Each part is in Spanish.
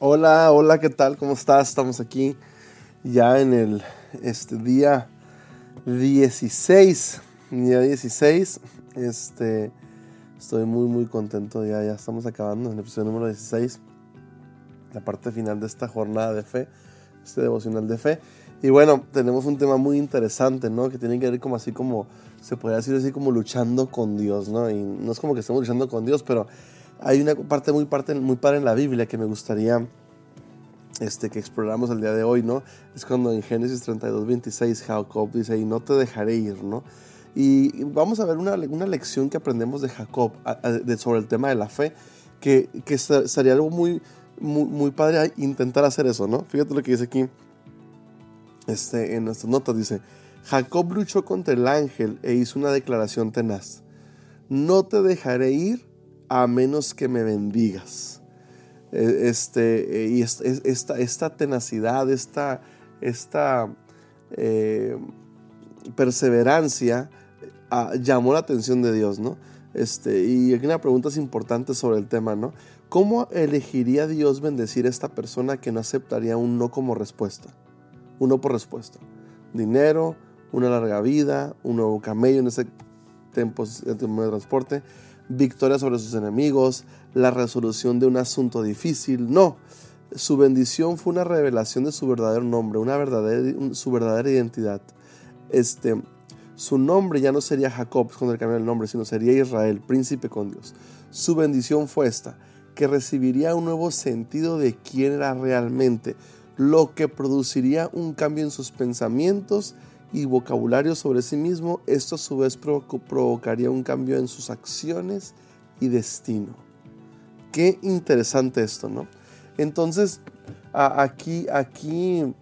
Hola, hola, ¿qué tal? ¿Cómo estás? Estamos aquí ya en el este día 16, día 16. Este estoy muy muy contento ya ya estamos acabando en el episodio número 16. La parte final de esta jornada de fe, este devocional de fe. Y bueno, tenemos un tema muy interesante, ¿no? Que tiene que ver como así como se podría decir así como luchando con Dios, ¿no? Y no es como que estemos luchando con Dios, pero hay una parte muy, parte, muy padre en la Biblia que me gustaría este, que exploramos el día de hoy, ¿no? Es cuando en Génesis 32, 26 Jacob dice, y no te dejaré ir, ¿no? Y vamos a ver una, una lección que aprendemos de Jacob sobre el tema de la fe, que, que sería algo muy, muy, muy, padre intentar hacer eso, ¿no? Fíjate lo que dice aquí este, en nuestras notas, dice, Jacob luchó contra el ángel e hizo una declaración tenaz, no te dejaré ir a menos que me bendigas. E, este, e, y esta, esta tenacidad, esta, esta eh, perseverancia ah, llamó la atención de Dios, ¿no? Este, y aquí una pregunta importante sobre el tema, ¿no? ¿Cómo elegiría Dios bendecir a esta persona que no aceptaría un no como respuesta? Un no por respuesta. Dinero, una larga vida, un nuevo camello en ese tiempo de transporte, victoria sobre sus enemigos, la resolución de un asunto difícil. No, su bendición fue una revelación de su verdadero nombre, una verdadera, su verdadera identidad. Este, su nombre ya no sería Jacob cuando le cambió el nombre, sino sería Israel, príncipe con Dios. Su bendición fue esta, que recibiría un nuevo sentido de quién era realmente, lo que produciría un cambio en sus pensamientos y vocabulario sobre sí mismo, esto a su vez provocaría un cambio en sus acciones y destino. Qué interesante esto, ¿no? Entonces, aquí, aquí,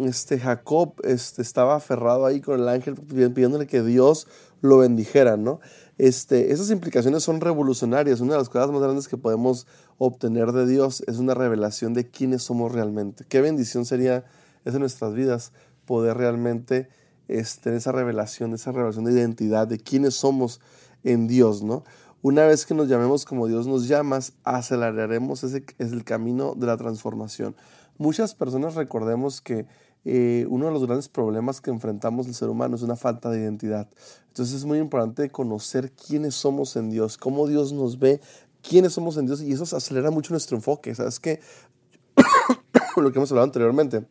este Jacob este, estaba aferrado ahí con el ángel pidiéndole que Dios lo bendijera, ¿no? Este, esas implicaciones son revolucionarias. Una de las cosas más grandes que podemos obtener de Dios es una revelación de quiénes somos realmente. Qué bendición sería eso en nuestras vidas, poder realmente este, esa revelación, esa revelación de identidad, de quiénes somos en Dios, ¿no? Una vez que nos llamemos como Dios nos llama, aceleraremos ese es el camino de la transformación. Muchas personas recordemos que eh, uno de los grandes problemas que enfrentamos el ser humano es una falta de identidad. Entonces es muy importante conocer quiénes somos en Dios, cómo Dios nos ve, quiénes somos en Dios y eso acelera mucho nuestro enfoque. ¿Sabes qué? lo que hemos hablado anteriormente.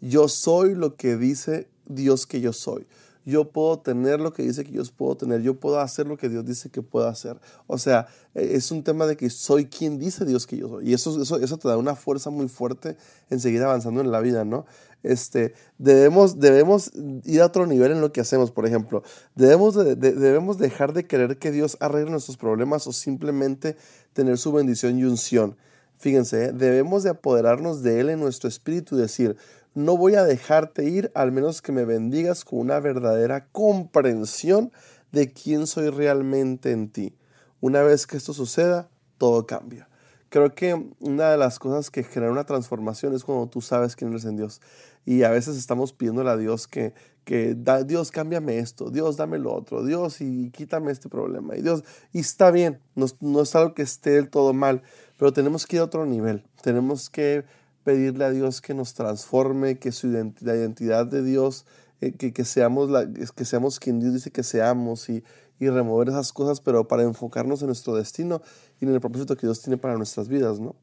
Yo soy lo que dice Dios que yo soy. Yo puedo tener lo que dice que yo puedo tener. Yo puedo hacer lo que Dios dice que puedo hacer. O sea, e, es un tema de que soy quien dice Dios que yo soy. Y eso, eso, eso te da una fuerza muy fuerte en seguir avanzando en la vida, ¿no? Este, debemos, debemos ir a otro nivel en lo que hacemos, por ejemplo. Debemos, debemos dejar de querer que Dios arregle nuestros problemas o simplemente tener su bendición y unción. Fíjense, ¿eh? debemos de apoderarnos de Él en nuestro espíritu y decir, no voy a dejarte ir al menos que me bendigas con una verdadera comprensión de quién soy realmente en ti. Una vez que esto suceda, todo cambia. Creo que una de las cosas que genera una transformación es cuando tú sabes quién eres en Dios. Y a veces estamos pidiéndole a Dios que, que Dios, cámbiame esto, Dios, dame lo otro, Dios, y quítame este problema. Y Dios, y está bien, no, no es algo que esté del todo mal, pero tenemos que ir a otro nivel. Tenemos que pedirle a Dios que nos transforme, que su la identidad de Dios, eh, que, que, seamos la, que seamos quien Dios dice que seamos y, y, remover esas cosas, pero para enfocarnos en nuestro destino y en el propósito que Dios tiene para nuestras vidas, ¿no?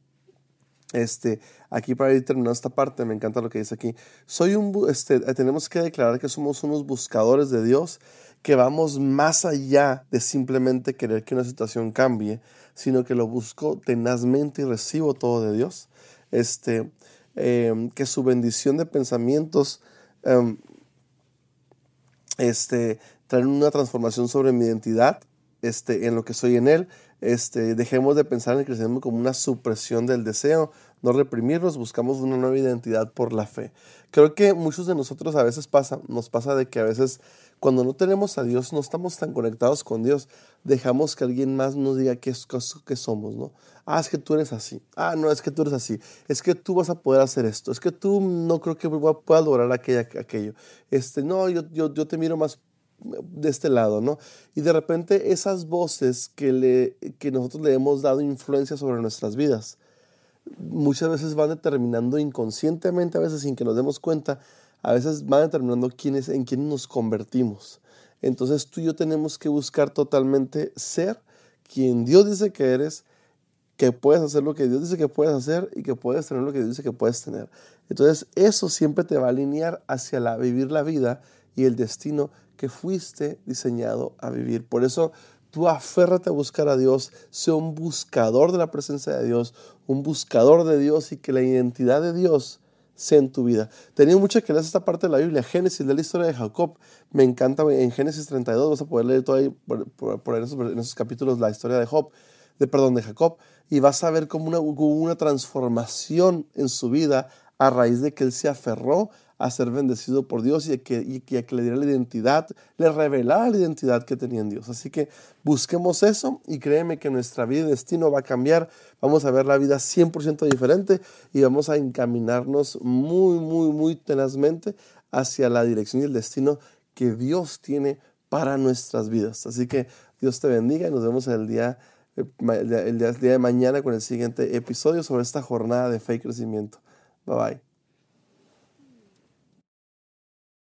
Este, aquí para ir terminando esta parte, me encanta lo que dice aquí. Soy un, este, tenemos que declarar que somos unos buscadores de Dios, que vamos más allá de simplemente querer que una situación cambie, sino que lo busco tenazmente y recibo todo de Dios este, em, que su bendición de pensamientos um, este, traen una transformación sobre mi identidad, este, en lo que soy en Él. Este, dejemos de pensar en el crecimiento como una supresión del deseo, no reprimirnos, buscamos una nueva identidad por la fe. Creo que muchos de nosotros a veces pasa, nos pasa de que a veces cuando no tenemos a Dios, no estamos tan conectados con Dios, dejamos que alguien más nos diga qué, qué somos, ¿no? Ah, es que tú eres así. Ah, no, es que tú eres así. Es que tú vas a poder hacer esto. Es que tú no creo que puedas lograr aquella, aquello. Este, no, yo, yo, yo te miro más de este lado, ¿no? Y de repente esas voces que, le, que nosotros le hemos dado influencia sobre nuestras vidas, muchas veces van determinando inconscientemente, a veces sin que nos demos cuenta, a veces van determinando quién es, en quién nos convertimos. Entonces tú y yo tenemos que buscar totalmente ser quien Dios dice que eres, que puedes hacer lo que Dios dice que puedes hacer y que puedes tener lo que Dios dice que puedes tener. Entonces eso siempre te va a alinear hacia la, vivir la vida y el destino que fuiste diseñado a vivir. Por eso tú aférrate a buscar a Dios, sea un buscador de la presencia de Dios, un buscador de Dios y que la identidad de Dios sea en tu vida. Tenía mucho que leer esta parte de la Biblia, Génesis, de la historia de Jacob. Me encanta, en Génesis 32 vas a poder leer todo ahí, por, en, esos, capítulos, la historia de Job, de, perdón, de Jacob, y vas a ver como una, una transformación en su vida a raíz de que él se aferró a ser bendecido por Dios y a que, le diera la identidad, le revelara la identidad que tenía en Dios. Así que busquemos eso y créeme que nuestra vida y destino va a cambiar. Vamos a ver la vida 100% diferente y vamos a encaminarnos muy, muy, muy tenazmente hacia la dirección y el destino que Dios tiene para nuestras vidas. Así que Dios te bendiga y nos vemos el día, eh, el día de mañana con el siguiente episodio sobre esta jornada de fe y crecimiento. Bye bye.